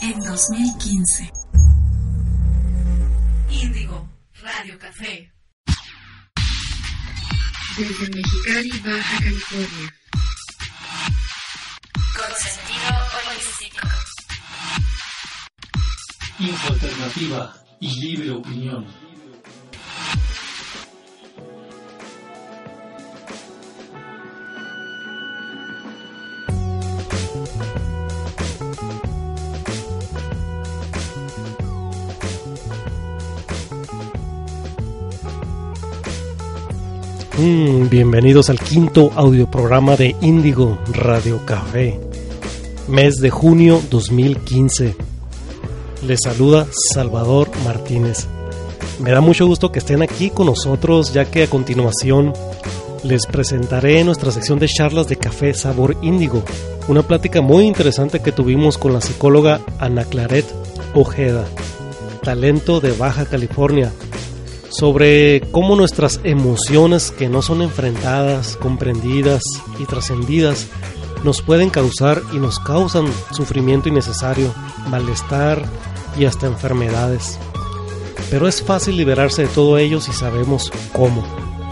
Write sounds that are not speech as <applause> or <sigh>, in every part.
En 2015. Índigo, Radio Café. Desde Mexicali, Baja California. Con sentido holístico. Info alternativa y libre opinión. Mm, bienvenidos al quinto audioprograma de Índigo Radio Café, mes de junio 2015. Les saluda Salvador Martínez. Me da mucho gusto que estén aquí con nosotros, ya que a continuación les presentaré nuestra sección de charlas de café sabor índigo, una plática muy interesante que tuvimos con la psicóloga Ana Claret Ojeda, talento de Baja California, sobre cómo nuestras emociones que no son enfrentadas, comprendidas y trascendidas nos pueden causar y nos causan sufrimiento innecesario, malestar y hasta enfermedades. Pero es fácil liberarse de todo ello si sabemos cómo.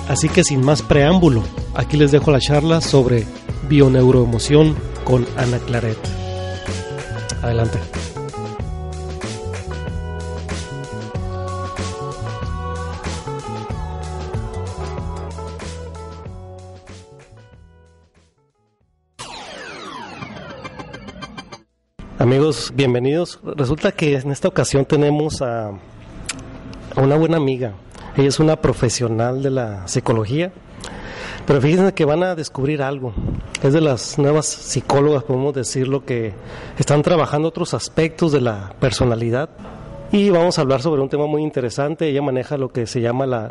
Así que sin más preámbulo, aquí les dejo la charla sobre bioneuroemoción con Ana Claret. Adelante. Amigos, bienvenidos. Resulta que en esta ocasión tenemos a, a una buena amiga. Ella es una profesional de la psicología, pero fíjense que van a descubrir algo. Es de las nuevas psicólogas, podemos decirlo, que están trabajando otros aspectos de la personalidad. Y vamos a hablar sobre un tema muy interesante. Ella maneja lo que se llama la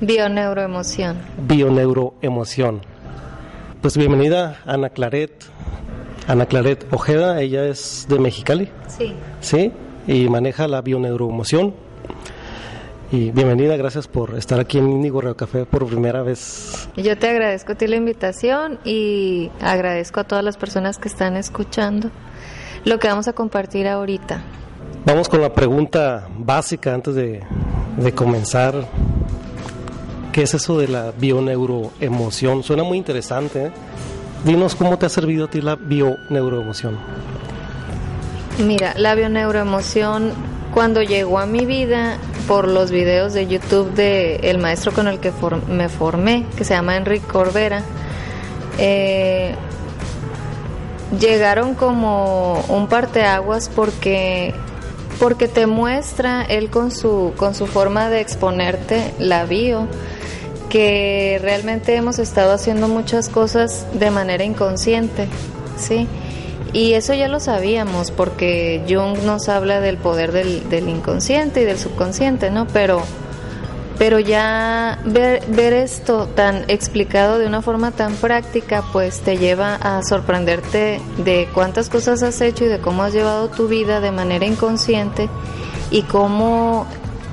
Bioneuroemoción. bioneuroemoción. Pues bienvenida Ana Claret. Ana Claret Ojeda, ella es de Mexicali. Sí. Sí, y maneja la bioneuroemoción. Y bienvenida, gracias por estar aquí en Índigo Radio Café por primera vez. Yo te agradezco a ti la invitación y agradezco a todas las personas que están escuchando lo que vamos a compartir ahorita. Vamos con la pregunta básica antes de, de comenzar. ¿Qué es eso de la bioneuroemoción? Suena muy interesante. ¿eh? Dinos cómo te ha servido a ti la bioneuroemoción. Mira, la bioneuroemoción cuando llegó a mi vida por los videos de YouTube de el maestro con el que me formé, que se llama Enrique Corbera, eh, llegaron como un parteaguas porque porque te muestra él con su con su forma de exponerte la bio que realmente hemos estado haciendo muchas cosas de manera inconsciente, ¿sí? Y eso ya lo sabíamos porque Jung nos habla del poder del, del inconsciente y del subconsciente, ¿no? Pero, pero ya ver, ver esto tan explicado de una forma tan práctica, pues te lleva a sorprenderte de cuántas cosas has hecho y de cómo has llevado tu vida de manera inconsciente y cómo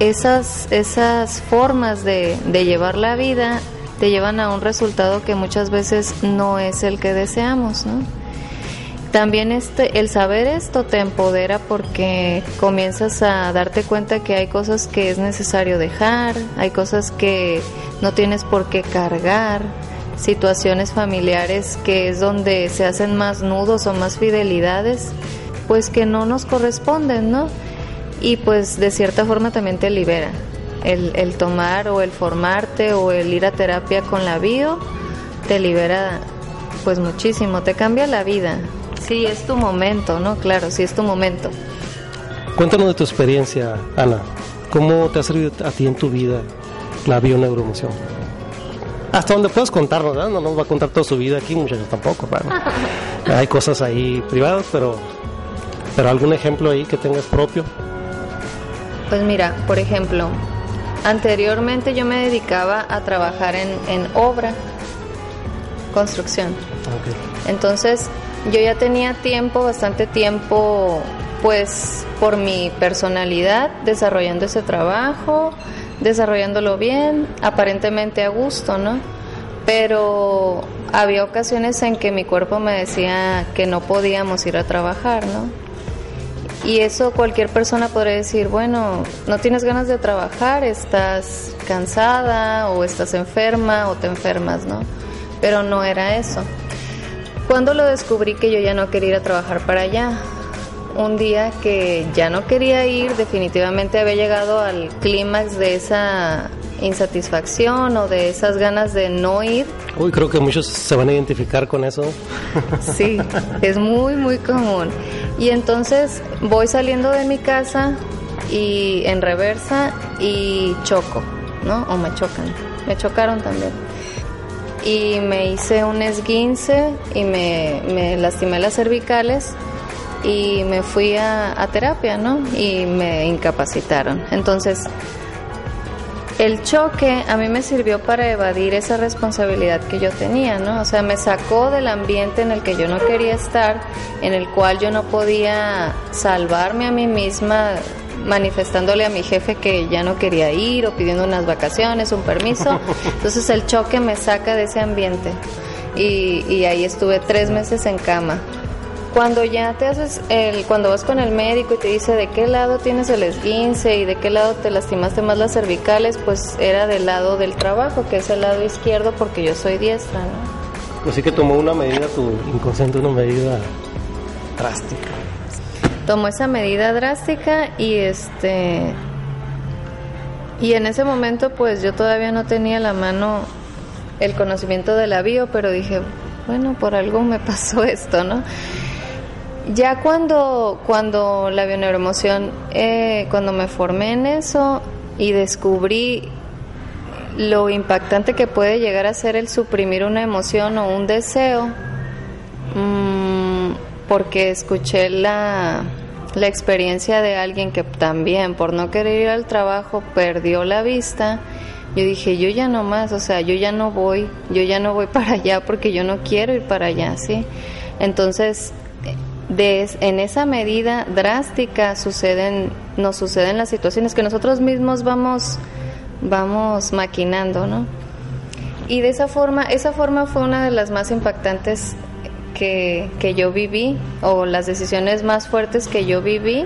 esas, esas formas de, de llevar la vida te llevan a un resultado que muchas veces no es el que deseamos, ¿no? También este, el saber esto te empodera porque comienzas a darte cuenta que hay cosas que es necesario dejar, hay cosas que no tienes por qué cargar, situaciones familiares que es donde se hacen más nudos o más fidelidades, pues que no nos corresponden, ¿no? Y pues de cierta forma también te libera. El, el tomar o el formarte o el ir a terapia con la bio te libera pues muchísimo, te cambia la vida. Sí, es tu momento, ¿no? Claro, sí es tu momento. Cuéntanos de tu experiencia, Ana. ¿Cómo te ha servido a ti en tu vida la bioneuroemoción? hasta donde puedas contarnos, ¿verdad? No nos va a contar toda su vida aquí, muchachos, tampoco, ¿verdad? <laughs> Hay cosas ahí privadas, pero, pero algún ejemplo ahí que tengas propio. Pues mira, por ejemplo, anteriormente yo me dedicaba a trabajar en, en obra, construcción. Entonces yo ya tenía tiempo, bastante tiempo, pues por mi personalidad, desarrollando ese trabajo, desarrollándolo bien, aparentemente a gusto, ¿no? Pero había ocasiones en que mi cuerpo me decía que no podíamos ir a trabajar, ¿no? Y eso cualquier persona podría decir, bueno, no tienes ganas de trabajar, estás cansada o estás enferma o te enfermas, ¿no? Pero no era eso. Cuando lo descubrí que yo ya no quería ir a trabajar para allá, un día que ya no quería ir, definitivamente había llegado al clímax de esa insatisfacción o de esas ganas de no ir. Uy, creo que muchos se van a identificar con eso. Sí, es muy, muy común. Y entonces voy saliendo de mi casa y en reversa y choco, ¿no? O me chocan. Me chocaron también. Y me hice un esguince y me, me lastimé las cervicales y me fui a, a terapia, ¿no? Y me incapacitaron. Entonces, el choque a mí me sirvió para evadir esa responsabilidad que yo tenía, ¿no? O sea, me sacó del ambiente en el que yo no quería estar, en el cual yo no podía salvarme a mí misma manifestándole a mi jefe que ya no quería ir o pidiendo unas vacaciones, un permiso. <laughs> Entonces el choque me saca de ese ambiente y, y ahí estuve tres meses en cama. Cuando ya te haces el, cuando vas con el médico y te dice de qué lado tienes el esguince y de qué lado te lastimaste más las cervicales, pues era del lado del trabajo, que es el lado izquierdo porque yo soy diestra, ¿no? Así que tomó una medida, tu inconsciente, una medida drástica. Tomó esa medida drástica y este y en ese momento pues yo todavía no tenía la mano el conocimiento de la bio, pero dije, bueno, por algo me <laughs> pasó esto, ¿no? Ya cuando, cuando la bioneuroemoción, eh, cuando me formé en eso y descubrí lo impactante que puede llegar a ser el suprimir una emoción o un deseo, mm, porque escuché la, la experiencia de alguien que también por no querer ir al trabajo perdió la vista, yo dije, yo ya no más, o sea, yo ya no voy, yo ya no voy <laughs> para allá porque yo no quiero ir para allá, ¿sí? Entonces, de, en esa medida drástica suceden, nos suceden las situaciones que nosotros mismos vamos, vamos maquinando, ¿no? Y de esa forma, esa forma fue una de las más impactantes que, que yo viví, o las decisiones más fuertes que yo viví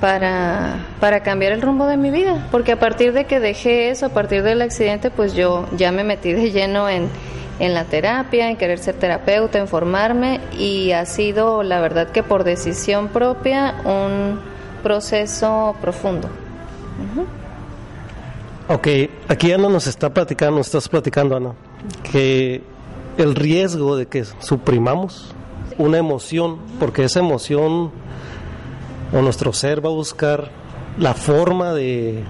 para, para cambiar el rumbo de mi vida. Porque a partir de que dejé eso, a partir del accidente, pues yo ya me metí de lleno en, en la terapia, en querer ser terapeuta, en formarme y ha sido, la verdad que por decisión propia, un proceso profundo. Ok, aquí Ana nos está platicando, nos estás platicando, Ana, que el riesgo de que suprimamos una emoción, porque esa emoción o nuestro ser va a buscar la forma de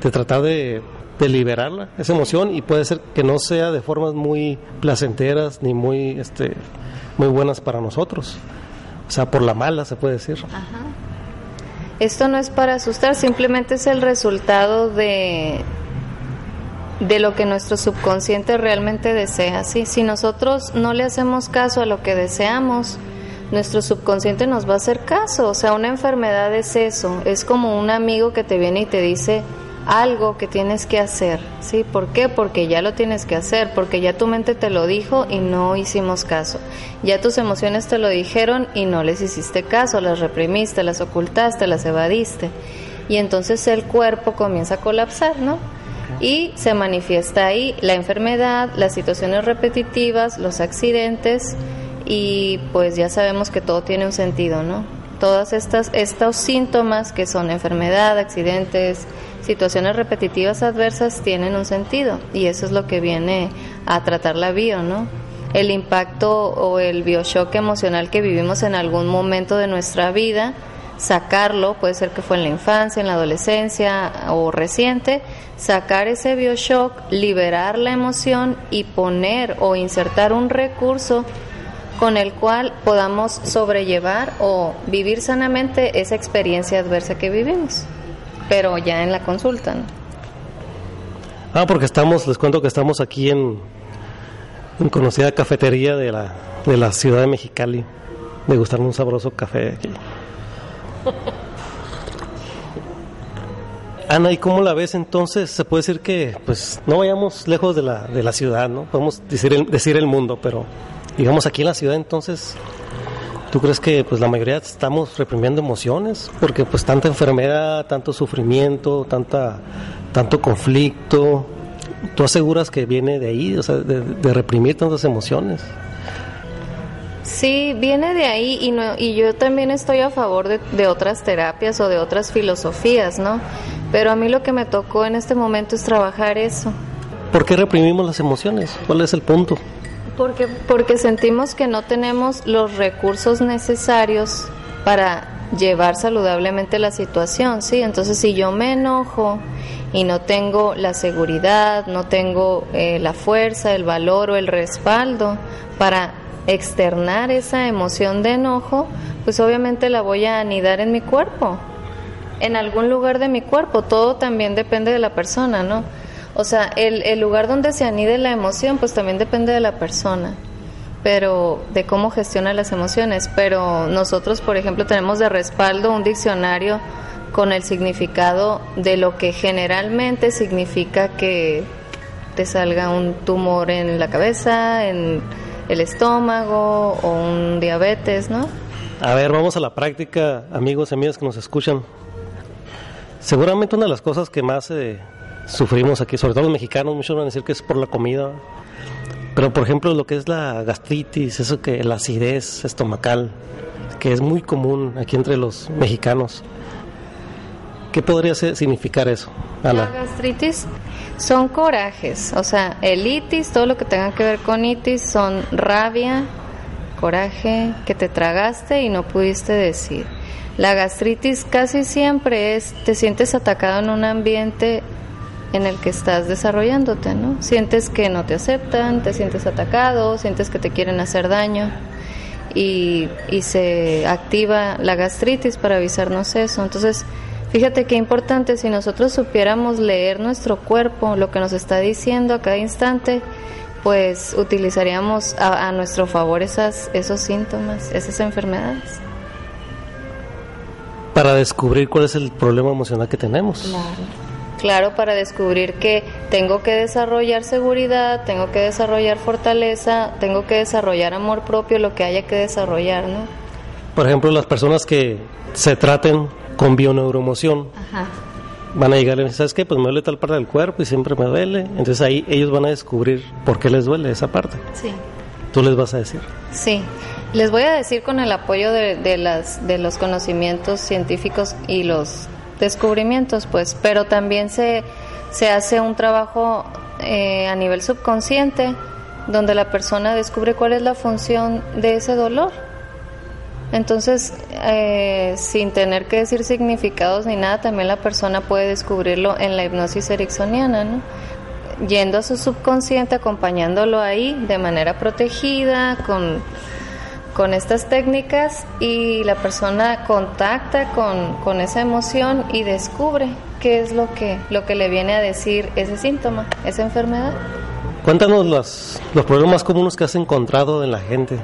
tratar de, de liberarla, esa emoción, y puede ser que no sea de formas muy placenteras ni muy, este, muy buenas para nosotros. O sea, por la mala se puede decir. Esto no es para asustar, simplemente es el resultado de, de lo que nuestro subconsciente realmente desea. ¿sí? Si nosotros no le hacemos caso a lo que deseamos, nuestro subconsciente nos va a hacer caso. O sea, una enfermedad es eso, es como un amigo que te viene y te dice algo que tienes que hacer. ¿sí? ¿Por qué? Porque ya lo tienes que hacer, porque ya tu mente te lo dijo y no hicimos caso. Ya tus emociones te lo dijeron y no les hiciste caso, las reprimiste, las ocultaste, las evadiste. Y entonces el cuerpo comienza a colapsar, ¿no? Y se manifiesta ahí la enfermedad, las situaciones repetitivas, los accidentes y pues ya sabemos que todo tiene un sentido, ¿no? Todas estas estos síntomas que son enfermedad, accidentes, situaciones repetitivas adversas tienen un sentido y eso es lo que viene a tratar la bio, ¿no? El impacto o el bioshock emocional que vivimos en algún momento de nuestra vida sacarlo, puede ser que fue en la infancia, en la adolescencia o reciente, sacar ese bioshock, liberar la emoción y poner o insertar un recurso con el cual podamos sobrellevar o vivir sanamente esa experiencia adversa que vivimos, pero ya en la consulta. ¿no? Ah, porque estamos, les cuento que estamos aquí en, en conocida cafetería de la, de la ciudad de Mexicali, degustando un sabroso café aquí. <laughs> Ana, ¿y cómo la ves entonces? Se puede decir que, pues, no vayamos lejos de la, de la ciudad, ¿no? Podemos decir el, decir el mundo, pero digamos aquí en la ciudad entonces, ¿tú crees que pues la mayoría estamos reprimiendo emociones? Porque pues tanta enfermedad, tanto sufrimiento, tanta, tanto conflicto, ¿tú aseguras que viene de ahí, o sea, de, de reprimir tantas emociones? Sí, viene de ahí y, no, y yo también estoy a favor de, de, otras terapias o de otras filosofías, ¿no? Pero a mí lo que me tocó en este momento es trabajar eso. ¿Por qué reprimimos las emociones? ¿Cuál es el punto? Porque, porque sentimos que no tenemos los recursos necesarios para llevar saludablemente la situación, ¿sí? Entonces, si yo me enojo y no tengo la seguridad, no tengo eh, la fuerza, el valor o el respaldo para externar esa emoción de enojo, pues obviamente la voy a anidar en mi cuerpo, en algún lugar de mi cuerpo. Todo también depende de la persona, ¿no? O sea, el, el lugar donde se anide la emoción, pues también depende de la persona, pero de cómo gestiona las emociones. Pero nosotros, por ejemplo, tenemos de respaldo un diccionario con el significado de lo que generalmente significa que te salga un tumor en la cabeza, en el estómago o un diabetes, ¿no? A ver, vamos a la práctica, amigos y amigas que nos escuchan. Seguramente una de las cosas que más eh, sufrimos aquí, sobre todo los mexicanos, muchos van a decir que es por la comida, pero por ejemplo lo que es la gastritis, eso que la acidez estomacal, que es muy común aquí entre los mexicanos. ¿Qué podría significar eso, Ana? La gastritis son corajes, o sea, el itis, todo lo que tenga que ver con itis son rabia, coraje, que te tragaste y no pudiste decir. La gastritis casi siempre es, te sientes atacado en un ambiente en el que estás desarrollándote, ¿no? Sientes que no te aceptan, te sientes atacado, sientes que te quieren hacer daño y, y se activa la gastritis para avisarnos eso. Entonces, Fíjate qué importante si nosotros supiéramos leer nuestro cuerpo, lo que nos está diciendo a cada instante, pues utilizaríamos a, a nuestro favor esas, esos síntomas, esas enfermedades. Para descubrir cuál es el problema emocional que tenemos. Claro. Claro, para descubrir que tengo que desarrollar seguridad, tengo que desarrollar fortaleza, tengo que desarrollar amor propio, lo que haya que desarrollar, ¿no? Por ejemplo, las personas que se traten con bioneuromoción. Ajá. Van a llegar y ¿sabes qué? Pues me duele tal parte del cuerpo y siempre me duele. Entonces ahí ellos van a descubrir por qué les duele esa parte. Sí. Tú les vas a decir. Sí. Les voy a decir con el apoyo de, de, las, de los conocimientos científicos y los descubrimientos, pues, pero también se, se hace un trabajo eh, a nivel subconsciente donde la persona descubre cuál es la función de ese dolor. Entonces, eh, sin tener que decir significados ni nada, también la persona puede descubrirlo en la hipnosis ericksoniana, ¿no? Yendo a su subconsciente, acompañándolo ahí de manera protegida, con, con estas técnicas, y la persona contacta con, con esa emoción y descubre qué es lo que, lo que le viene a decir ese síntoma, esa enfermedad. Cuéntanos los, los problemas más comunes que has encontrado en la gente.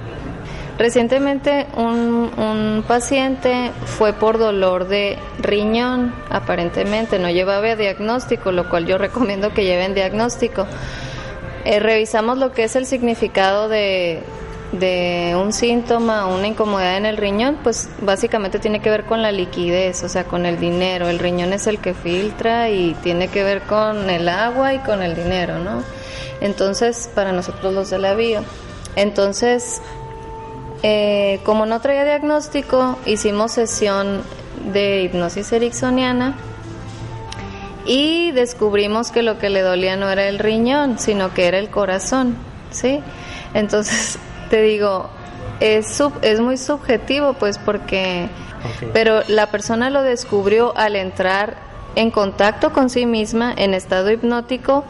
Recientemente un, un, paciente fue por dolor de riñón, aparentemente no llevaba diagnóstico, lo cual yo recomiendo que lleven diagnóstico. Eh, revisamos lo que es el significado de, de un síntoma, una incomodidad en el riñón, pues básicamente tiene que ver con la liquidez, o sea, con el dinero. El riñón es el que filtra y tiene que ver con el agua y con el dinero, ¿no? Entonces, para nosotros los de la bio. Entonces, eh, como no traía diagnóstico, hicimos sesión de hipnosis ericksoniana y descubrimos que lo que le dolía no era el riñón, sino que era el corazón, ¿sí? Entonces, te digo, es, sub, es muy subjetivo, pues porque. Pero la persona lo descubrió al entrar en contacto con sí misma en estado hipnótico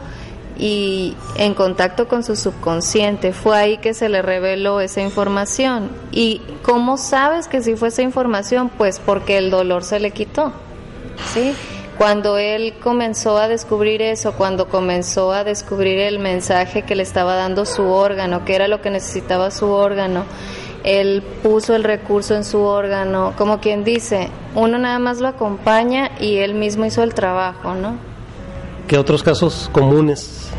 y en contacto con su subconsciente. Fue ahí que se le reveló esa información. ¿Y cómo sabes que sí fue esa información? Pues porque el dolor se le quitó. ¿Sí? Cuando él comenzó a descubrir eso, cuando comenzó a descubrir el mensaje que le estaba dando su órgano, que era lo que necesitaba su órgano, él puso el recurso en su órgano, como quien dice, uno nada más lo acompaña y él mismo hizo el trabajo, ¿no? ¿Qué otros casos comunes?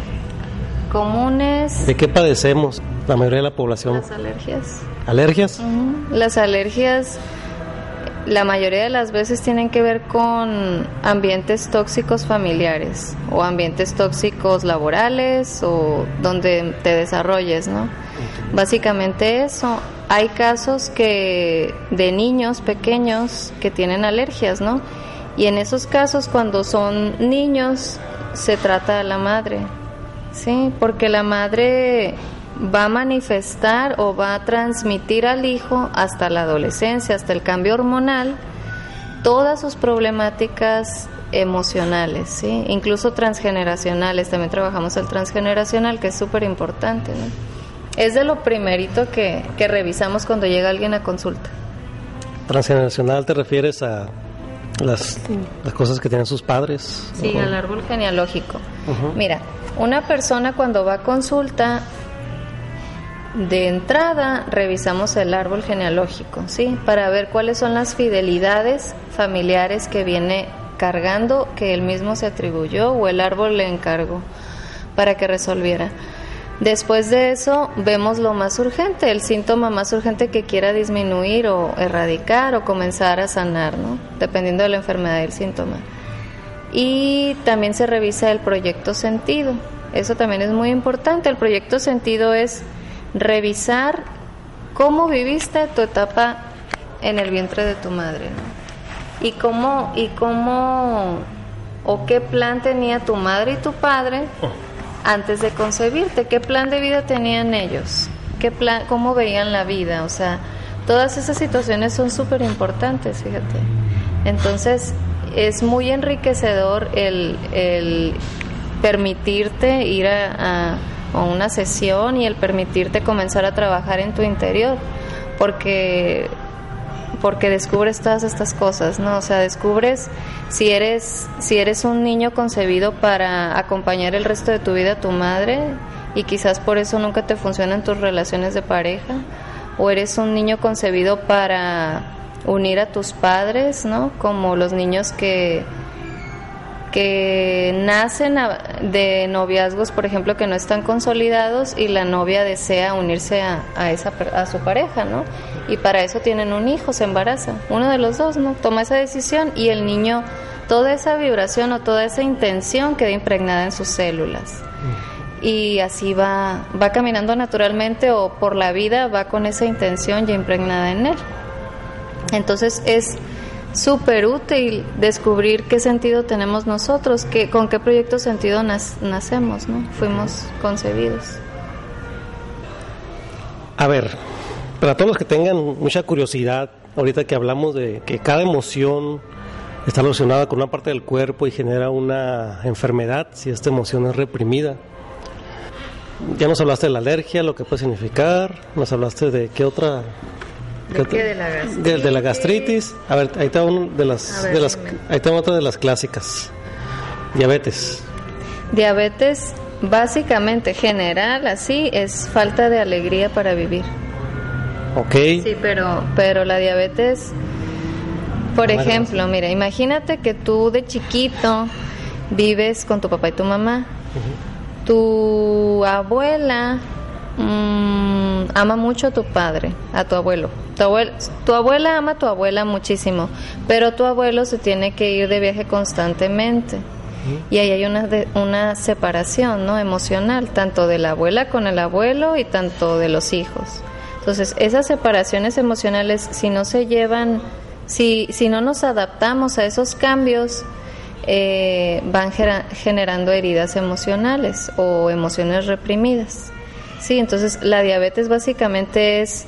Comunes, ¿De qué padecemos la mayoría de la población? las alergias. ¿Alergias? Las alergias, la mayoría de las veces tienen que ver con ambientes tóxicos familiares o ambientes tóxicos laborales o donde te desarrolles, ¿no? Básicamente eso. Hay casos que de niños pequeños que tienen alergias, ¿no? Y en esos casos cuando son niños se trata a la madre. Sí, porque la madre va a manifestar o va a transmitir al hijo hasta la adolescencia, hasta el cambio hormonal, todas sus problemáticas emocionales, ¿sí? incluso transgeneracionales. También trabajamos el transgeneracional, que es súper importante. ¿no? Es de lo primerito que, que revisamos cuando llega alguien a consulta. Transgeneracional te refieres a las, las cosas que tienen sus padres. Sí, al árbol genealógico. Mira, una persona cuando va a consulta, de entrada revisamos el árbol genealógico, ¿sí? Para ver cuáles son las fidelidades familiares que viene cargando, que él mismo se atribuyó o el árbol le encargó para que resolviera. Después de eso vemos lo más urgente, el síntoma más urgente que quiera disminuir o erradicar o comenzar a sanar, ¿no? Dependiendo de la enfermedad y el síntoma. Y también se revisa el proyecto sentido. Eso también es muy importante. El proyecto sentido es revisar cómo viviste tu etapa en el vientre de tu madre, ¿no? Y cómo, y cómo, o qué plan tenía tu madre y tu padre antes de concebirte, qué plan de vida tenían ellos, qué plan, cómo veían la vida, o sea, todas esas situaciones son súper importantes, fíjate. Entonces, es muy enriquecedor el, el permitirte ir a, a- a una sesión y el permitirte comenzar a trabajar en tu interior, porque porque descubres todas estas cosas, ¿no? O sea, descubres si eres si eres un niño concebido para acompañar el resto de tu vida a tu madre y quizás por eso nunca te funcionan tus relaciones de pareja o eres un niño concebido para unir a tus padres, ¿no? Como los niños que que nacen de noviazgos, por ejemplo, que no están consolidados y la novia desea unirse a, a esa a su pareja, ¿no? Y para eso tienen un hijo, se embaraza. Uno de los dos, ¿no? Toma esa decisión y el niño, toda esa vibración o toda esa intención queda impregnada en sus células. Y así va, va caminando naturalmente o por la vida va con esa intención ya impregnada en él. Entonces es súper útil descubrir qué sentido tenemos nosotros, qué, con qué proyecto sentido nas- nacemos, ¿no? Fuimos concebidos. A ver, para todos los que tengan mucha curiosidad, ahorita que hablamos de que cada emoción está relacionada con una parte del cuerpo y genera una enfermedad si esta emoción es reprimida. Ya nos hablaste de la alergia, lo que puede significar, nos hablaste de qué otra... ¿De qué? ¿De la gastritis? La gastritis. A ver, ahí está, una de las, ver, de las, ahí está otra de las clásicas. Diabetes. Diabetes, básicamente general, así, es falta de alegría para vivir. Ok. Sí, pero, pero la diabetes, por Bueno, ejemplo, mira, imagínate que tú de chiquito vives con tu papá y tu mamá. Tu abuela mm, ama mucho a tu padre, a tu abuelo. Tu, abuel- tu abuela ama a tu abuela muchísimo, pero tu abuelo se tiene que ir de viaje constantemente. Y ahí hay una, de- una separación ¿no? emocional, tanto de la abuela con el abuelo y tanto de los hijos. Entonces, esas separaciones emocionales, si no se llevan, si, si no nos adaptamos a esos cambios, eh, van generando heridas emocionales o emociones reprimidas. Sí, entonces la diabetes básicamente es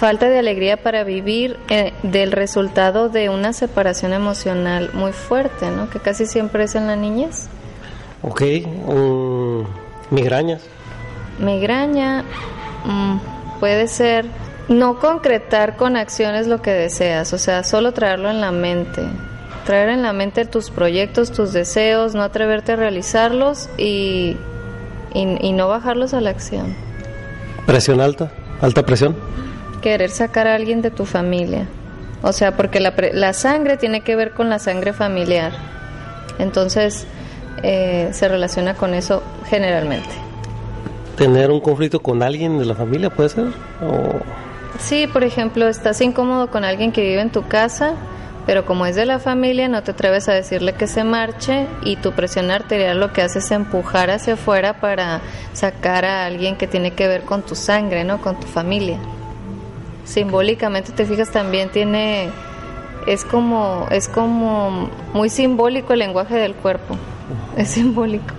falta de alegría para vivir eh, del resultado de una separación emocional muy fuerte, ¿no? Que casi siempre es en la niñez. Ok, mm, migrañas. Migraña mm, puede ser no concretar con acciones lo que deseas, o sea, solo traerlo en la mente. Traer en la mente tus proyectos, tus deseos, no atreverte a realizarlos y, y, y no bajarlos a la acción. Presión alta, alta presión. Querer sacar a alguien de tu familia. O sea, porque la, la sangre tiene que ver con la sangre familiar. Entonces, eh, se relaciona con eso generalmente. Tener un conflicto con alguien de la familia, puede ser. O Sí, por ejemplo, estás incómodo con alguien que vive en tu casa, pero como es de la familia, no te atreves a decirle que se marche y tu presión arterial lo que hace es empujar hacia afuera para sacar a alguien que tiene que ver con tu sangre, ¿no? Con tu familia. Simbólicamente, te fijas, también tiene es como es como muy simbólico el lenguaje del cuerpo. Es simbólico.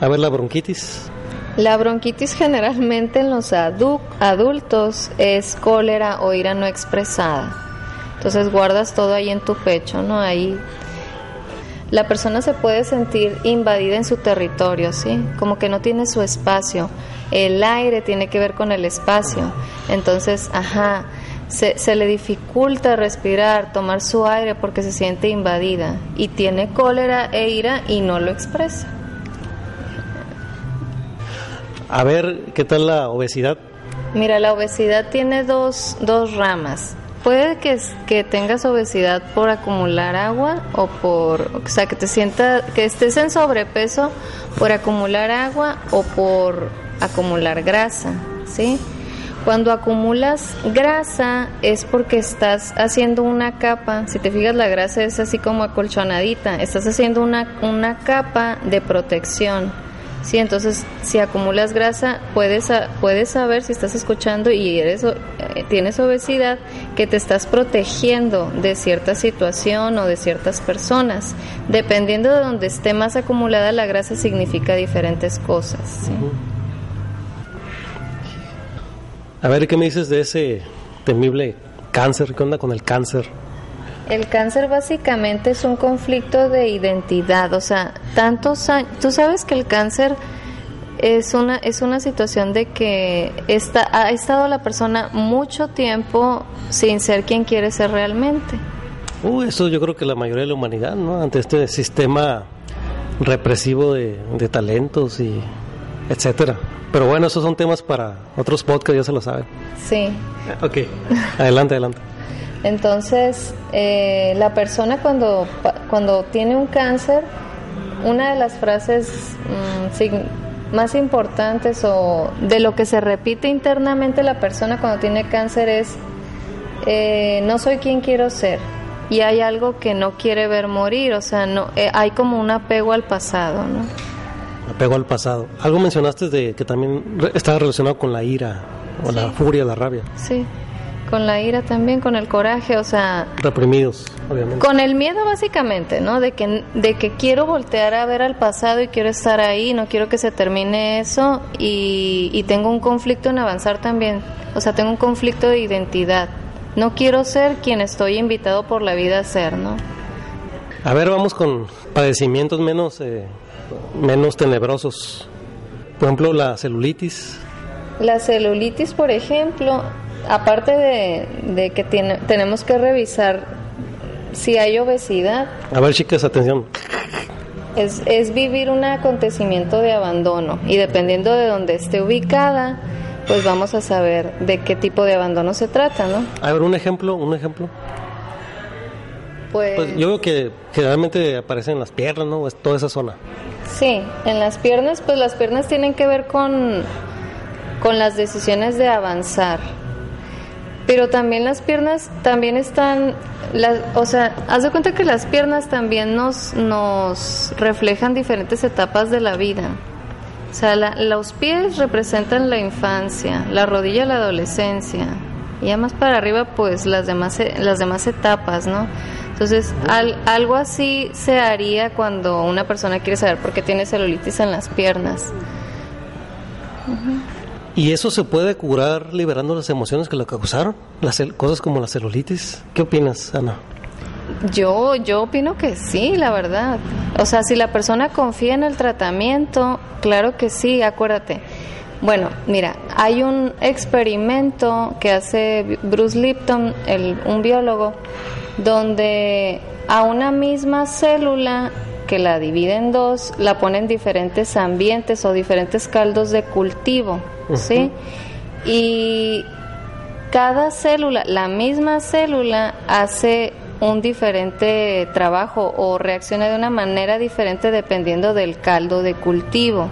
a ver la bronquitis. La bronquitis generalmente en los adu- adultos es cólera o ira no expresada. Entonces guardas todo ahí en tu pecho, ¿no? Ahí la persona se puede sentir invadida en su territorio, ¿sí? Como que no tiene su espacio. El aire tiene que ver con el espacio. Entonces, ajá, se, se le dificulta respirar, tomar su aire porque se siente invadida. Y tiene cólera e ira y no lo expresa. A ver, ¿qué tal la obesidad? Mira, la obesidad tiene dos, dos ramas. Puede que, que tengas obesidad por acumular agua o por, o sea, que te sienta, que estés en sobrepeso por acumular agua o por acumular grasa, ¿sí? Cuando acumulas grasa es porque estás haciendo una capa, si te fijas la grasa es así como acolchonadita, estás haciendo una, una capa de protección. Sí, entonces si acumulas grasa puedes puedes saber si estás escuchando y eres eh, tienes obesidad que te estás protegiendo de cierta situación o de ciertas personas. Dependiendo de donde esté más acumulada la grasa significa diferentes cosas. ¿sí? A ver, ¿qué me dices de ese temible cáncer? ¿Qué onda con el cáncer? El cáncer básicamente es un conflicto de identidad, o sea, tantos años, tú sabes que el cáncer es una es una situación de que está, ha estado la persona mucho tiempo sin ser quien quiere ser realmente. Uh, eso yo creo que la mayoría de la humanidad, ¿no? Ante este sistema represivo de, de talentos y etcétera. Pero bueno, esos son temas para otros podcasts, ya se lo saben. Sí. Ok. adelante, adelante. Entonces, eh, la persona cuando, cuando tiene un cáncer, una de las frases mm, sig- más importantes o de lo que se repite internamente la persona cuando tiene cáncer es, eh, no soy quien quiero ser. Y hay algo que no quiere ver morir, o sea, no, eh, hay como un apego al pasado, ¿no? Apego al pasado. Algo mencionaste de que también estaba relacionado con la ira, o la furia, la rabia. Sí, con la ira también, con el coraje, o sea, Reprimidos, obviamente. Con el miedo básicamente, ¿no? De que, de que quiero voltear a ver al pasado y quiero estar ahí, no quiero que se termine eso y, y tengo un conflicto en avanzar también, o sea, tengo un conflicto de identidad. No quiero ser quien estoy invitado por la vida a ser, ¿no? A ver, vamos con padecimientos menos, eh, menos tenebrosos. Por ejemplo, la celulitis. La celulitis, por ejemplo, aparte de, de que tiene, tenemos que revisar si hay obesidad, A ver, chicas, atención. Es, es vivir un acontecimiento de abandono y dependiendo de dónde esté ubicada, pues vamos a saber de qué tipo de abandono se trata, ¿no? A ver, un ejemplo, un ejemplo. Pues, Pues yo veo que generalmente aparecen en las piernas, ¿no? Es toda esa zona. Sí, en las piernas, pues las piernas tienen que ver con, con las decisiones de avanzar. Pero también las piernas también están, las, o sea, haz de cuenta que las piernas también nos, nos reflejan diferentes etapas de la vida. O sea, la- los pies representan la infancia, la rodilla la adolescencia, y ya más para arriba, pues las demás, e- las demás etapas, ¿no? Entonces, al- algo así se haría cuando una persona quiere saber por qué tiene celulitis en las piernas. ¿Y eso se puede curar liberando las emociones que lo causaron? Las cosas como la celulitis. ¿Qué opinas, Ana? Yo, yo opino que sí, la verdad. O sea, si la persona confía en el tratamiento, claro que sí, acuérdate. Bueno, mira, hay un experimento que hace Bruce Lipton, el- un biólogo, donde a una misma célula que la divide en dos, la pone en diferentes ambientes o diferentes caldos de cultivo, ¿sí? Y cada célula, la misma célula hace un diferente trabajo o reacciona de una manera diferente dependiendo del caldo de cultivo.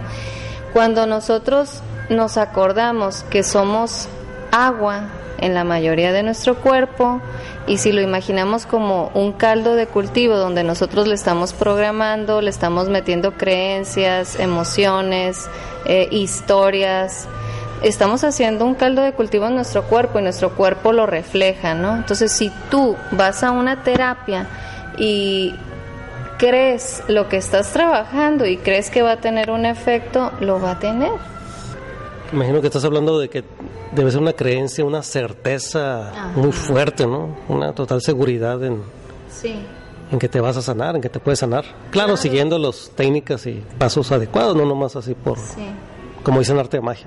Cuando nosotros nos acordamos que somos agua en la mayoría de nuestro cuerpo y si lo imaginamos como un caldo de cultivo donde nosotros le estamos programando, le estamos metiendo creencias, emociones, eh, historias, estamos haciendo un caldo de cultivo en nuestro cuerpo y nuestro cuerpo lo refleja, ¿no? Entonces, si tú vas a una terapia y crees lo que estás trabajando y crees que va a tener un efecto, lo va a tener. Imagino que estás hablando de que debe ser una creencia, una certeza muy fuerte, ¿no? Una total seguridad en, Sí. en que te vas a sanar, en que te puedes sanar. Claro, siguiendo las técnicas y pasos adecuados, no nomás así por, Sí. como dicen arte de magia.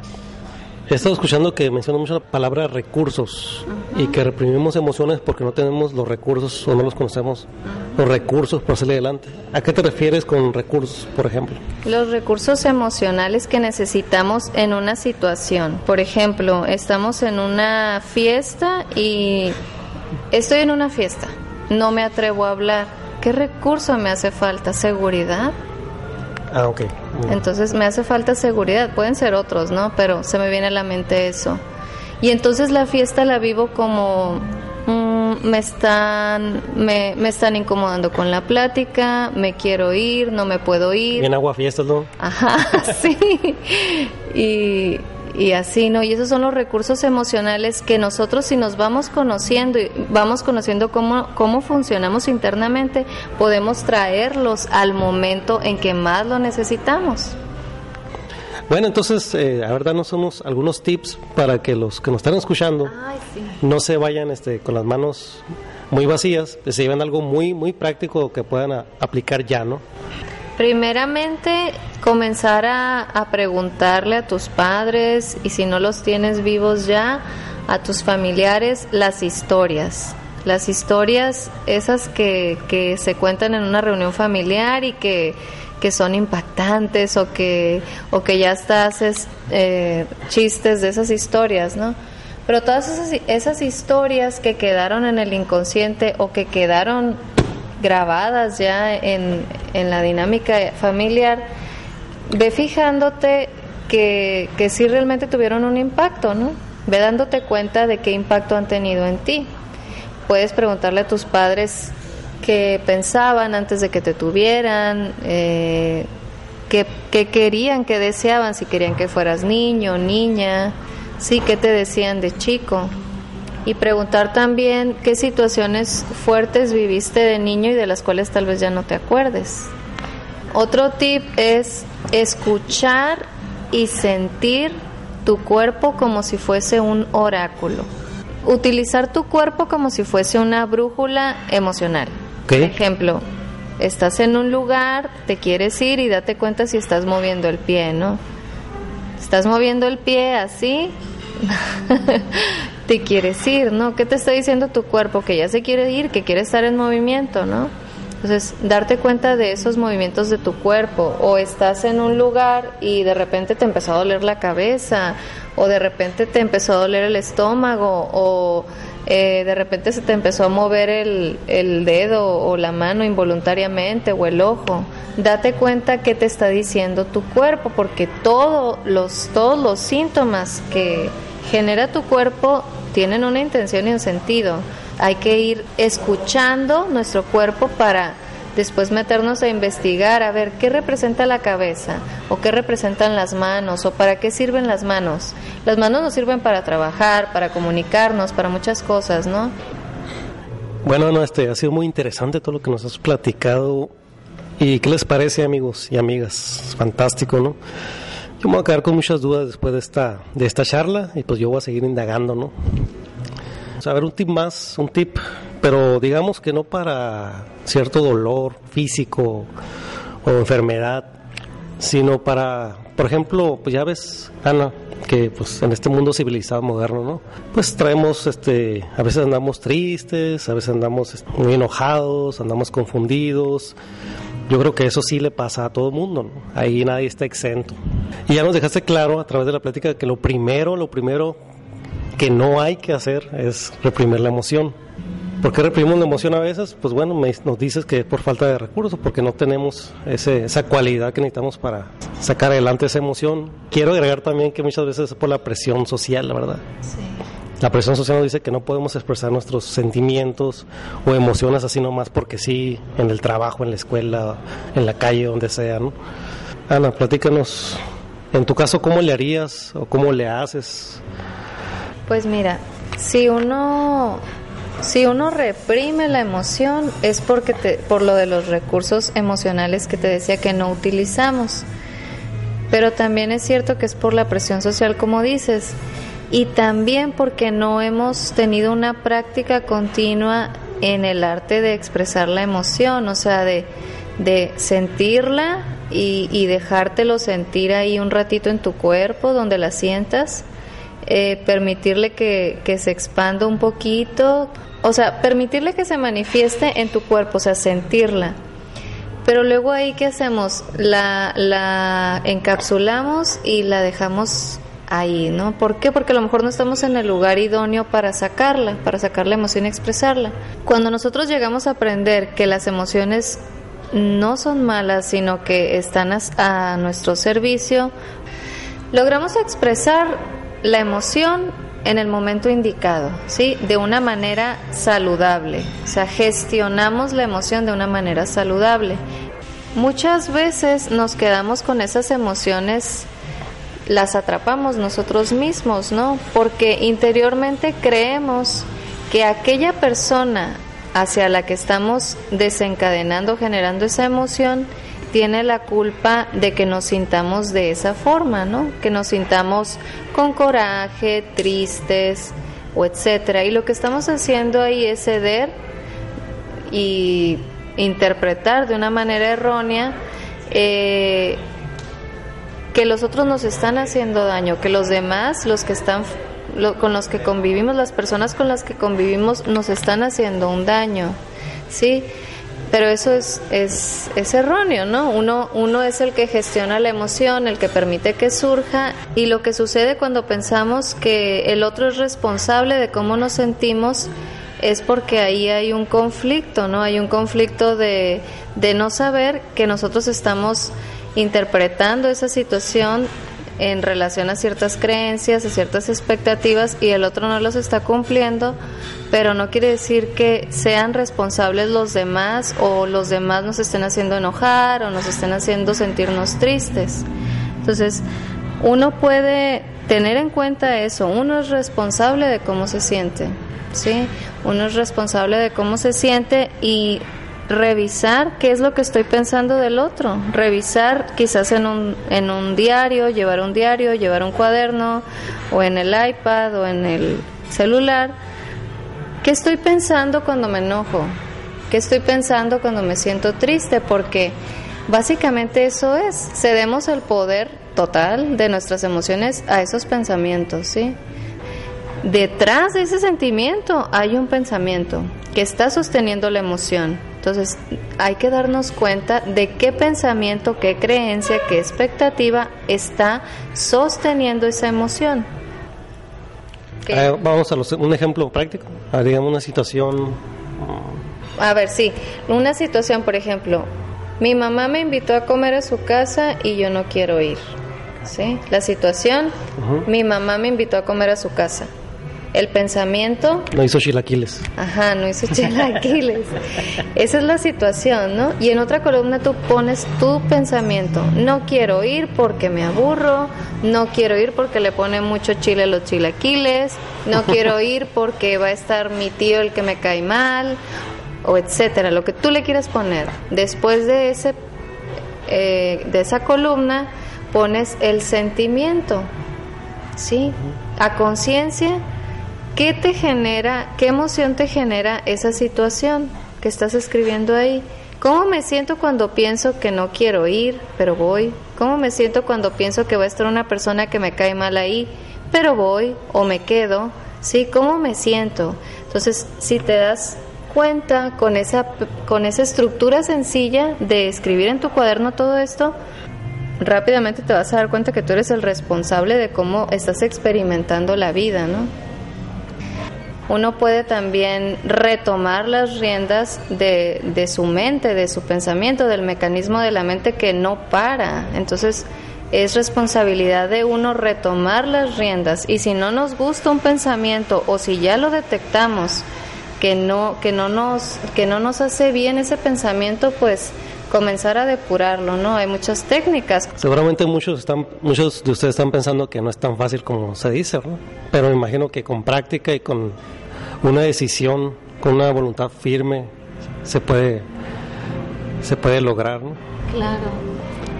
He estado escuchando que menciona mucho la palabra recursos y que reprimimos emociones porque no tenemos los recursos o no los conocemos, los recursos para salir adelante. ¿A qué te refieres con recursos, por ejemplo? Los recursos emocionales que necesitamos en una situación. Por ejemplo, estamos en una fiesta y estoy en una fiesta, no me atrevo a hablar. ¿Qué recurso me hace falta? ¿Seguridad? Ah, ok. Entonces me hace falta seguridad, pueden ser otros, ¿no? Pero se me viene a la mente eso. Y entonces la fiesta la vivo como mm, me están me, me están incomodando con la plática, me quiero ir, no me puedo ir. Bien agua fiestas, ¿no? Ajá, <laughs> sí. Y, y así, ¿no? Y esos son los recursos emocionales que nosotros si nos vamos conociendo y vamos conociendo cómo, cómo funcionamos internamente, podemos traerlos al momento en que más lo necesitamos. Bueno, entonces, eh, a ver, danos unos, algunos tips para que los que nos están escuchando Ay, sí. no se vayan este, con las manos muy vacías, que se lleven algo muy, muy práctico que puedan a- aplicar ya, ¿no? Primeramente, comenzar a, a preguntarle a tus padres y si no los tienes vivos ya, a tus familiares las historias. Las historias esas que, que se cuentan en una reunión familiar y que, que son impactantes o que, o que ya hasta haces eh, chistes de esas historias, ¿no? Pero todas esas, esas historias que quedaron en el inconsciente o que quedaron grabadas ya en, en la dinámica familiar, ve fijándote que, que sí realmente tuvieron un impacto, ¿no? Ve dándote cuenta de qué impacto han tenido en ti. Puedes preguntarle a tus padres qué pensaban antes de que te tuvieran, eh, qué, qué querían, qué deseaban, si querían que fueras niño, niña, sí, qué te decían de chico y preguntar también qué situaciones fuertes viviste de niño y de las cuales tal vez ya no te acuerdes. Otro tip es escuchar y sentir tu cuerpo como si fuese un oráculo. Utilizar tu cuerpo como si fuese una brújula emocional. Por ejemplo, estás en un lugar, te quieres ir y date cuenta si estás moviendo el pie, ¿no? Estás moviendo el pie así, <laughs> te quieres ir, ¿no? ¿Qué te está diciendo tu cuerpo? Que ya se quiere ir, que quiere estar en movimiento, ¿no? Entonces, darte cuenta de esos movimientos de tu cuerpo, o estás en un lugar y de repente te empezó a doler la cabeza, o de repente te empezó a doler el estómago, o eh, de repente se te empezó a mover el, el dedo o la mano involuntariamente, o el ojo. Date cuenta qué te está diciendo tu cuerpo, porque todos los, todos los síntomas que genera tu cuerpo tienen una intención y un sentido. Hay que ir escuchando nuestro cuerpo para después meternos a investigar, a ver qué representa la cabeza o qué representan las manos o para qué sirven las manos. Las manos nos sirven para trabajar, para comunicarnos, para muchas cosas, ¿no? Bueno, no, este, ha sido muy interesante todo lo que nos has platicado. ¿Y qué les parece, amigos y amigas? Fantástico, ¿no? Yo me voy a quedar con muchas dudas después de esta, de esta charla y pues yo voy a seguir indagando, ¿no? Ver, un tip más, un tip, pero digamos que no para cierto dolor físico o enfermedad, sino para, por ejemplo, pues ya ves, Ana, que pues en este mundo civilizado moderno, ¿no? Pues traemos, este, a veces andamos tristes, a veces andamos este, muy enojados, andamos confundidos. Yo creo que eso sí le pasa a todo el mundo, ¿no? Ahí nadie está exento. Y ya nos dejaste claro a través de la plática que lo primero, lo primero que no hay que hacer es reprimir la emoción. ¿Por qué reprimimos la emoción a veces? Pues bueno, me- nos dices que es por falta de recursos, porque no tenemos ese, esa cualidad que necesitamos para sacar adelante esa emoción. Quiero agregar también que muchas veces es por la presión social, la verdad. La presión social nos dice que no podemos expresar nuestros sentimientos o emociones así nomás porque sí, en el trabajo, en la escuela, en la calle, donde sea, ¿no? Ana, platícanos, en tu caso, ¿cómo le harías o cómo le haces? Pues mira, si uno si uno reprime la emoción es porque te, por lo de los recursos emocionales que te decía que no utilizamos. Pero también es cierto que es por la presión social como dices y también porque no hemos tenido una práctica continua en el arte de expresar la emoción, o sea, de, de sentirla y, y dejártelo sentir ahí un ratito en tu cuerpo donde la sientas eh, permitirle que, se expanda un poquito, o sea, permitirle que se manifieste en tu cuerpo, o sea, sentirla. Pero luego ahí, ¿qué hacemos? La, la encapsulamos y la dejamos ahí, ¿no? ¿Por qué? Porque a lo mejor no estamos en el lugar idóneo para sacarla, para sacar la emoción y expresarla. Cuando nosotros llegamos a aprender que las emociones no son malas, sino que están a nuestro servicio, logramos expresar la emoción en el momento indicado, ¿sí? De una manera saludable. O sea, gestionamos la emoción de una manera saludable. Muchas veces nos quedamos con esas emociones, las atrapamos nosotros mismos, ¿no? Porque interiormente creemos que aquella persona hacia la que estamos desencadenando, generando esa emoción, tiene la culpa de que nos sintamos de esa forma, ¿no? Que nos sintamos con coraje, tristes o etcétera. Y lo que estamos haciendo ahí es ceder y interpretar de una manera errónea eh, que los otros nos están haciendo daño, que los demás, los que están lo, con los que convivimos, las personas con las que convivimos, nos están haciendo un daño, ¿sí? Pero eso es, es, es erróneo, ¿no? Uno, uno es el que gestiona la emoción, el que permite que surja, y lo que sucede cuando pensamos que el otro es responsable de cómo nos sentimos es porque ahí hay un conflicto, ¿no? Hay un conflicto de, de no saber que nosotros estamos interpretando esa situación en relación a ciertas creencias, a ciertas expectativas y el otro no los está cumpliendo, pero no quiere decir que sean responsables los demás o los demás nos estén haciendo enojar o nos estén haciendo sentirnos tristes. Entonces, uno puede tener en cuenta eso, uno es responsable de cómo se siente, ¿sí? Uno es responsable de cómo se siente y revisar qué es lo que estoy pensando del otro, revisar quizás en un, en un diario, llevar un diario, llevar un cuaderno o en el iPad o en el celular, qué estoy pensando cuando me enojo, qué estoy pensando cuando me siento triste, porque básicamente eso es, cedemos el poder total de nuestras emociones a esos pensamientos, ¿sí? Detrás de ese sentimiento hay un pensamiento que está sosteniendo la emoción. Entonces hay que darnos cuenta de qué pensamiento, qué creencia, qué expectativa está sosteniendo esa emoción. Eh, vamos a los- un ejemplo práctico. Digamos una situación. A ver, sí, una situación, por ejemplo, mi mamá me invitó a comer a su casa y yo no quiero ir. ¿Sí? La situación, mi mamá me invitó a comer a su casa. El pensamiento, No hizo chilaquiles. Ajá, no hizo chilaquiles. <laughs> Esa es la situación, ¿no? Y en otra columna tú pones tu pensamiento. No quiero ir porque me aburro, no quiero ir porque le pone mucho chile a los chilaquiles, no <laughs> quiero ir porque va a estar mi tío el que me cae mal, o etcétera, lo que tú le quieras poner. Después de ese eh, de esa columna pones el sentimiento, ¿sí? A conciencia, ¿qué te genera, qué emoción te genera esa situación que estás escribiendo ahí? ¿Cómo me siento cuando pienso que no quiero ir, pero voy? ¿Cómo me siento cuando pienso que va a estar una persona que me cae mal ahí, pero voy o me quedo? ¿Sí? ¿Cómo me siento? Entonces, si te das cuenta con esa, con esa estructura sencilla de escribir en tu cuaderno todo esto, rápidamente te vas a dar cuenta que tú eres el responsable de cómo estás experimentando la vida, ¿no? Uno puede también retomar las riendas de, de su mente, de su pensamiento, del mecanismo de la mente que no para. Entonces, es responsabilidad de uno retomar las riendas y si no nos gusta un pensamiento o si ya lo detectamos que no que no nos que no nos hace bien ese pensamiento, pues comenzar a depurarlo, ¿no? Hay muchas técnicas. Seguramente muchos están, muchos de ustedes están pensando que no es tan fácil como se dice, ¿no? Pero me imagino que con práctica y con una decisión, con una voluntad firme, se puede, se puede lograr, ¿no? Claro.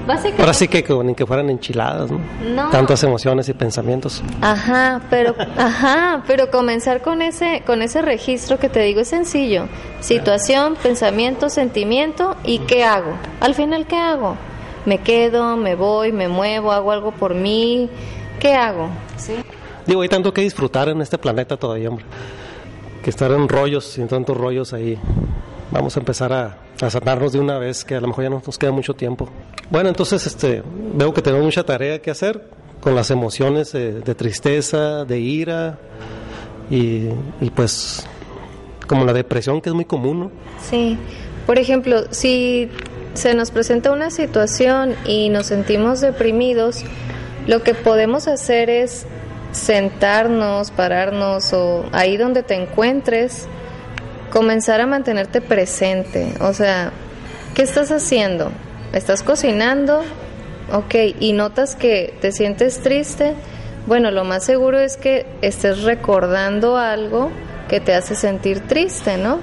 Ahora sí que ni que fueran enchiladas, ¿no? No. Tantas emociones y pensamientos. Ajá, pero <laughs> ajá, pero comenzar con ese con ese registro que te digo es sencillo. Situación, pensamiento, sentimiento y qué hago. Al final qué hago? Me quedo, me voy, me muevo, hago algo por mí. ¿Qué hago? ¿Sí? Digo, hay tanto que disfrutar en este planeta todavía, hombre. Que estar en rollos, sin tantos rollos ahí. Vamos a empezar a, a sanarnos de una vez, que a lo mejor ya no nos queda mucho tiempo. Bueno, entonces este, veo que tenemos mucha tarea que hacer con las emociones de, tristeza, de ira y, y, pues como la depresión que es muy común, ¿no? Sí, por ejemplo, si se nos presenta una situación y nos sentimos deprimidos, lo que podemos hacer es sentarnos, pararnos o ahí donde te encuentres, comenzar a mantenerte presente. O sea, ¿qué estás haciendo? ¿Estás cocinando? Ok, y notas que te sientes triste. Bueno, lo más seguro es que estés recordando algo que te hace sentir triste, ¿no?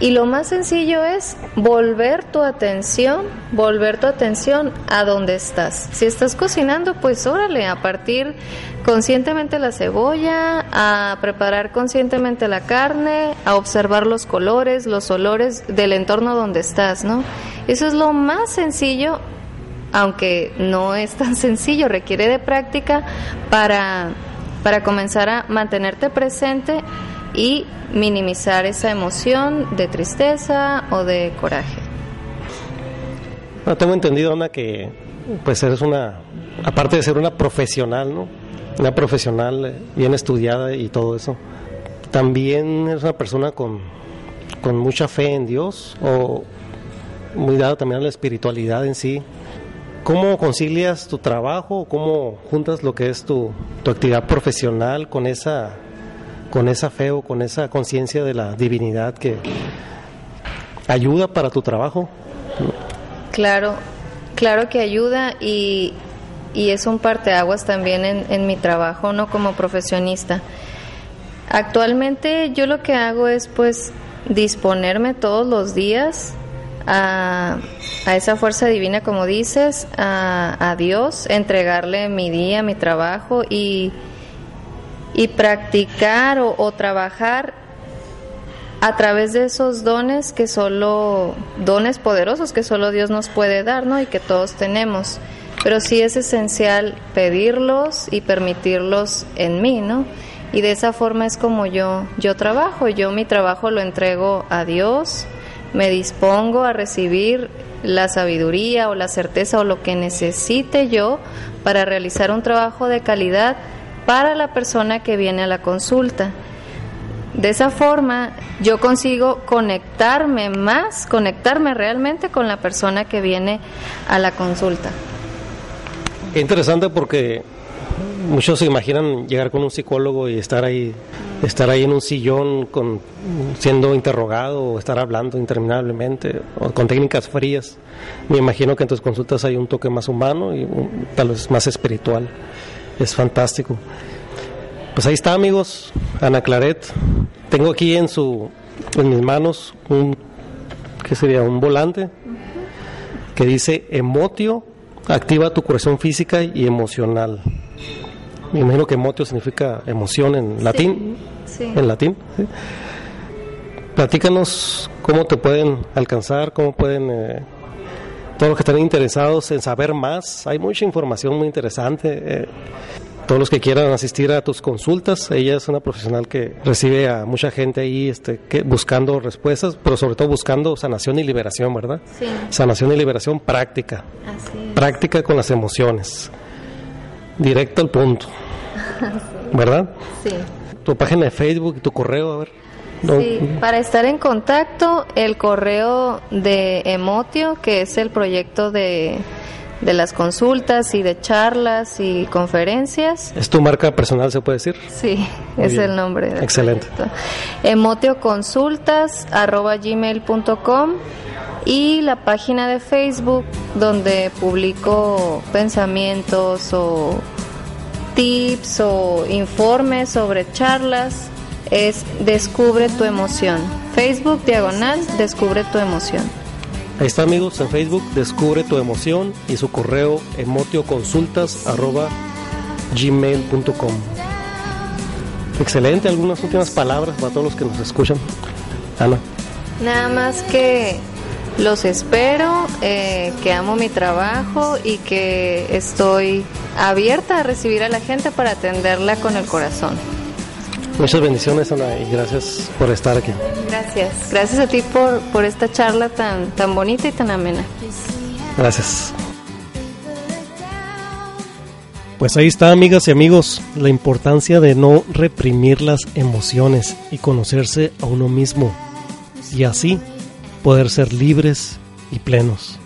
Y lo más sencillo es volver tu atención, volver tu atención a donde estás. Si estás cocinando, pues órale, a partir conscientemente la cebolla, a preparar conscientemente la carne, a observar los colores, los olores del entorno donde estás, ¿no? Eso es lo más sencillo, aunque no es tan <laughs> sencillo, requiere de práctica para, para comenzar a mantenerte presente y minimizar esa emoción de tristeza o de coraje. No, tengo entendido, Ana, que pues eres una, aparte de ser una profesional, ¿no? Una profesional bien estudiada y todo eso, también eres una persona con, con mucha fe en Dios o muy dada también a la espiritualidad en sí. ¿Cómo concilias tu trabajo? ¿Cómo juntas lo que es tu, tu actividad profesional con esa con esa fe o con esa conciencia de la divinidad que ayuda para tu trabajo. Claro, claro que ayuda y, y es un parteaguas también en, en mi trabajo, no como profesionista. Actualmente yo lo que hago es pues disponerme todos los días a, a, esa fuerza divina, como dices, a, a Dios, entregarle mi día, mi trabajo y y practicar o, trabajar a través de esos dones que solo, dones poderosos que solo Dios nos puede dar, ¿no? Y que todos tenemos. Pero sí es esencial pedirlos y permitirlos en mí, ¿no? Y de esa forma es como yo, yo trabajo. Yo mi trabajo lo entrego a Dios, me dispongo a recibir la sabiduría o la certeza o lo que necesite yo para realizar un trabajo de calidad para la persona que viene a la consulta. De esa forma yo consigo conectarme más, conectarme realmente con la persona que viene a la consulta. Qué interesante porque muchos se imaginan llegar con un psicólogo y estar ahí, estar ahí en un sillón con, siendo interrogado o estar hablando interminablemente o con técnicas frías. Me imagino que en tus consultas hay un toque más humano y un, tal vez más espiritual es fantástico. Pues ahí está, amigos, Ana Claret. Tengo aquí en su en mis manos un ¿qué sería? un volante que dice Emotio activa tu curación física y emocional. Me imagino que emotio significa emoción en latín. Sí. En latín. ¿sí? Platícanos cómo te pueden alcanzar, cómo pueden... eh, todos los que están interesados en saber más, hay mucha información muy interesante. eh, todos los que quieran asistir a tus consultas, ella es una profesional que recibe a mucha gente ahí este, que, buscando respuestas, pero sobre todo buscando sanación y liberación, ¿verdad? Sí, Sanación y liberación práctica, así es. práctica con las emociones, directo al punto, <laughs> ¿verdad? Sí. Tu página de Facebook y tu correo, a ver. No, Sí, para estar en contacto, el correo de Emotio, que es el proyecto de, de las consultas y de charlas y conferencias. ¿Es tu marca personal, se puede decir? Sí, Muy es bien. el nombre. del Excelente. proyecto. emotioconsultas@gmail.com y la página de Facebook donde publico pensamientos o tips o informes sobre charlas es Descubre tu emoción. Facebook diagonal Descubre tu emoción. Ahí está amigos en Facebook, descubre tu emoción y su correo emotioconsultas arroba gmail.com. Excelente, algunas últimas palabras para todos los que nos escuchan. Ana, Nada más que los espero, eh, que amo mi trabajo y que estoy abierta a recibir a la gente para atenderla con el corazón. Muchas bendiciones Ana y gracias por estar aquí. Gracias. Gracias a ti por, por esta charla tan, tan bonita y tan amena. Gracias. Pues ahí está, amigas y amigos, la importancia de no reprimir las emociones y conocerse a uno mismo y así poder ser libres y plenos.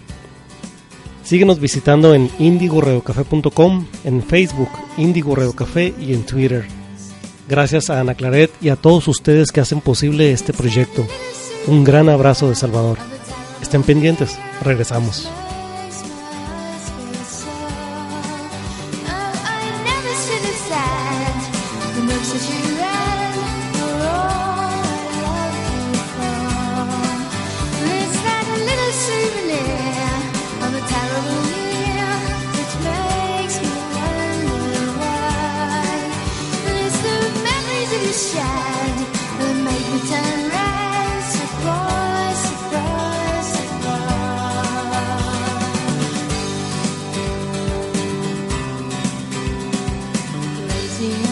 Síguenos visitando en indigoreocafé.com, en Facebook, Indigo Café y en Twitter. Gracias a Ana Claret y a todos ustedes que hacen posible este proyecto. Un gran abrazo de Salvador. Estén pendientes, regresamos. see